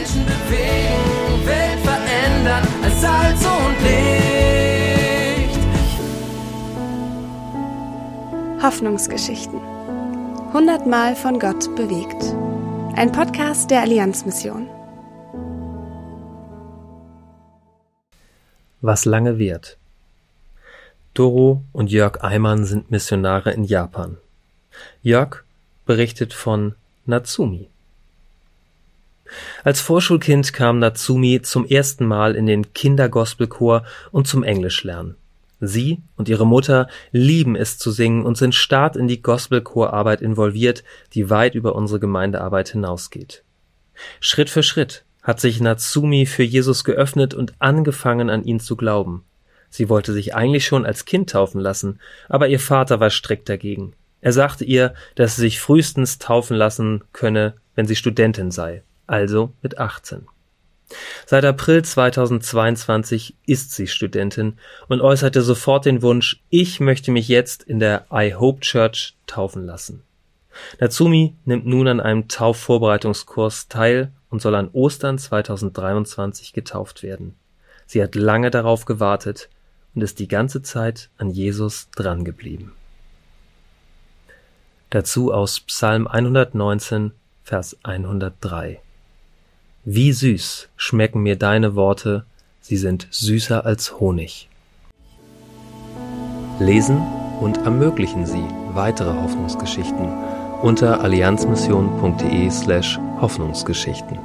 Menschen bewegen, Welt verändern als Salz und Licht. Hoffnungsgeschichten. Hundertmal von Gott bewegt. Ein Podcast der Allianzmission. Was lange währt. Doro und Jörg Eimann sind Missionare in Japan. Jörg berichtet von Natsumi. Als Vorschulkind kam Natsumi zum ersten Mal in den Kindergospelchor und zum Englischlernen. Sie und ihre Mutter lieben es zu singen und sind stark in die Gospelchorarbeit involviert, die weit über unsere Gemeindearbeit hinausgeht. Schritt für Schritt hat sich Natsumi für Jesus geöffnet und angefangen an ihn zu glauben. Sie wollte sich eigentlich schon als Kind taufen lassen, aber ihr Vater war strikt dagegen. Er sagte ihr, dass sie sich frühestens taufen lassen könne, wenn sie Studentin sei, also mit 18. Seit April 2022 ist sie Studentin und äußerte sofort den Wunsch, ich möchte mich jetzt in der I Hope Church taufen lassen. Natsumi nimmt nun an einem Taufvorbereitungskurs teil und soll an Ostern 2023 getauft werden. Sie hat lange darauf gewartet und ist die ganze Zeit an Jesus drangeblieben. Dazu aus Psalm 119, Vers 103. Wie süß schmecken mir deine Worte, sie sind süßer als Honig. Lesen und ermöglichen Sie weitere Hoffnungsgeschichten unter allianzmission.de slash Hoffnungsgeschichten.